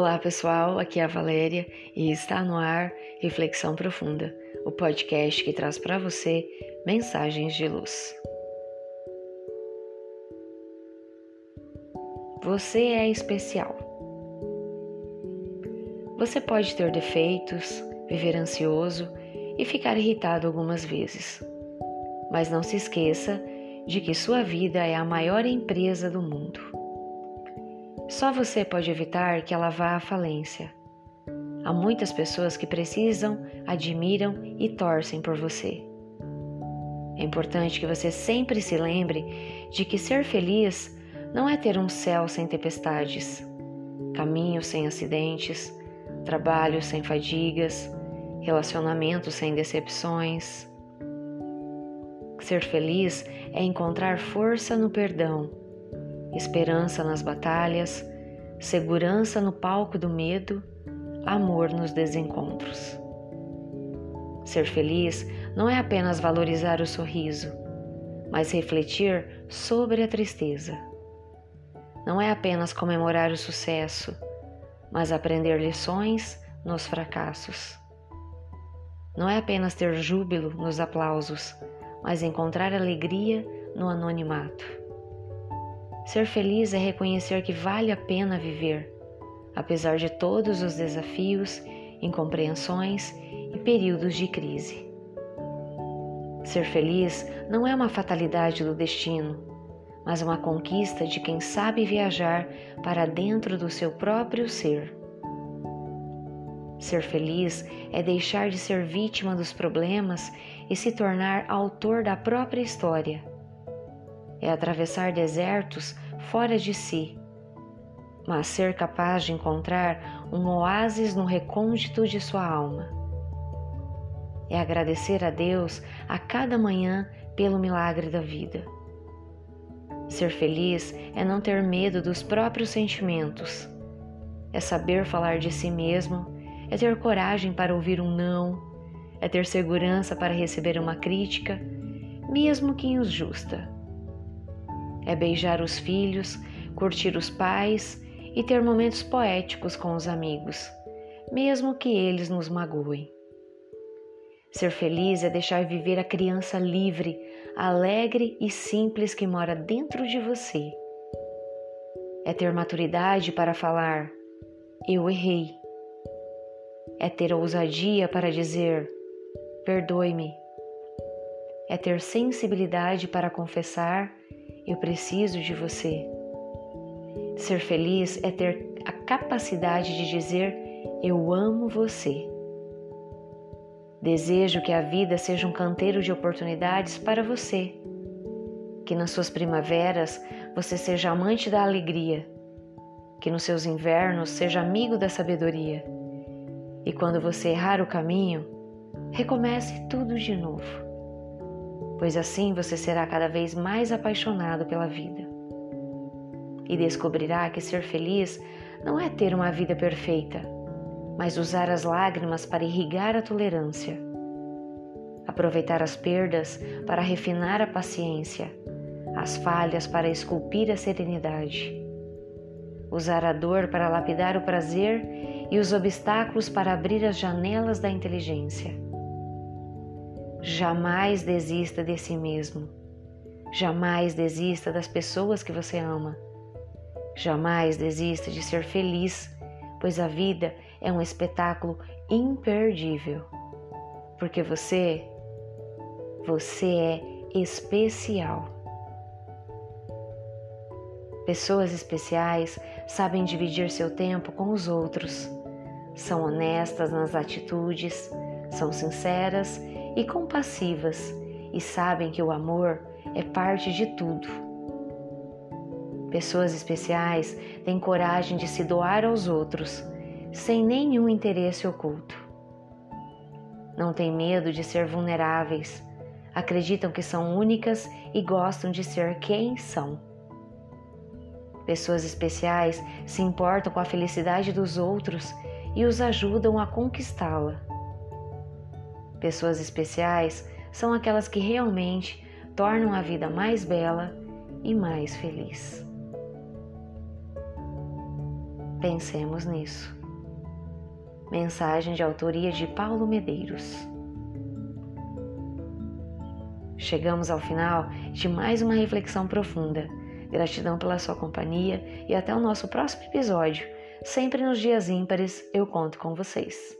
Olá pessoal, aqui é a Valéria e está no ar Reflexão Profunda, o podcast que traz para você mensagens de luz. Você é especial. Você pode ter defeitos, viver ansioso e ficar irritado algumas vezes, mas não se esqueça de que sua vida é a maior empresa do mundo. Só você pode evitar que ela vá à falência. Há muitas pessoas que precisam, admiram e torcem por você. É importante que você sempre se lembre de que ser feliz não é ter um céu sem tempestades, caminhos sem acidentes, trabalho sem fadigas, relacionamentos sem decepções. Ser feliz é encontrar força no perdão esperança nas batalhas, segurança no palco do medo, amor nos desencontros. Ser feliz não é apenas valorizar o sorriso, mas refletir sobre a tristeza. Não é apenas comemorar o sucesso, mas aprender lições nos fracassos. Não é apenas ter júbilo nos aplausos, mas encontrar alegria no anonimato. Ser feliz é reconhecer que vale a pena viver, apesar de todos os desafios, incompreensões e períodos de crise. Ser feliz não é uma fatalidade do destino, mas uma conquista de quem sabe viajar para dentro do seu próprio ser. Ser feliz é deixar de ser vítima dos problemas e se tornar autor da própria história é atravessar desertos fora de si, mas ser capaz de encontrar um oásis no recôndito de sua alma. É agradecer a Deus a cada manhã pelo milagre da vida. Ser feliz é não ter medo dos próprios sentimentos, é saber falar de si mesmo, é ter coragem para ouvir um não, é ter segurança para receber uma crítica, mesmo que injusta é beijar os filhos, curtir os pais e ter momentos poéticos com os amigos, mesmo que eles nos magoem. Ser feliz é deixar viver a criança livre, alegre e simples que mora dentro de você. É ter maturidade para falar: Eu errei. É ter ousadia para dizer: Perdoe-me. É ter sensibilidade para confessar eu preciso de você. Ser feliz é ter a capacidade de dizer eu amo você. Desejo que a vida seja um canteiro de oportunidades para você. Que nas suas primaveras você seja amante da alegria. Que nos seus invernos seja amigo da sabedoria. E quando você errar o caminho, recomece tudo de novo pois assim você será cada vez mais apaixonado pela vida. E descobrirá que ser feliz não é ter uma vida perfeita, mas usar as lágrimas para irrigar a tolerância. Aproveitar as perdas para refinar a paciência, as falhas para esculpir a serenidade. Usar a dor para lapidar o prazer e os obstáculos para abrir as janelas da inteligência Jamais desista de si mesmo. Jamais desista das pessoas que você ama. Jamais desista de ser feliz, pois a vida é um espetáculo imperdível. Porque você, você é especial. Pessoas especiais sabem dividir seu tempo com os outros, são honestas nas atitudes, são sinceras e compassivas e sabem que o amor é parte de tudo. Pessoas especiais têm coragem de se doar aos outros sem nenhum interesse oculto. Não têm medo de ser vulneráveis, acreditam que são únicas e gostam de ser quem são. Pessoas especiais se importam com a felicidade dos outros e os ajudam a conquistá-la. Pessoas especiais são aquelas que realmente tornam a vida mais bela e mais feliz. Pensemos nisso. Mensagem de autoria de Paulo Medeiros. Chegamos ao final de mais uma reflexão profunda. Gratidão pela sua companhia e até o nosso próximo episódio. Sempre nos dias ímpares eu conto com vocês.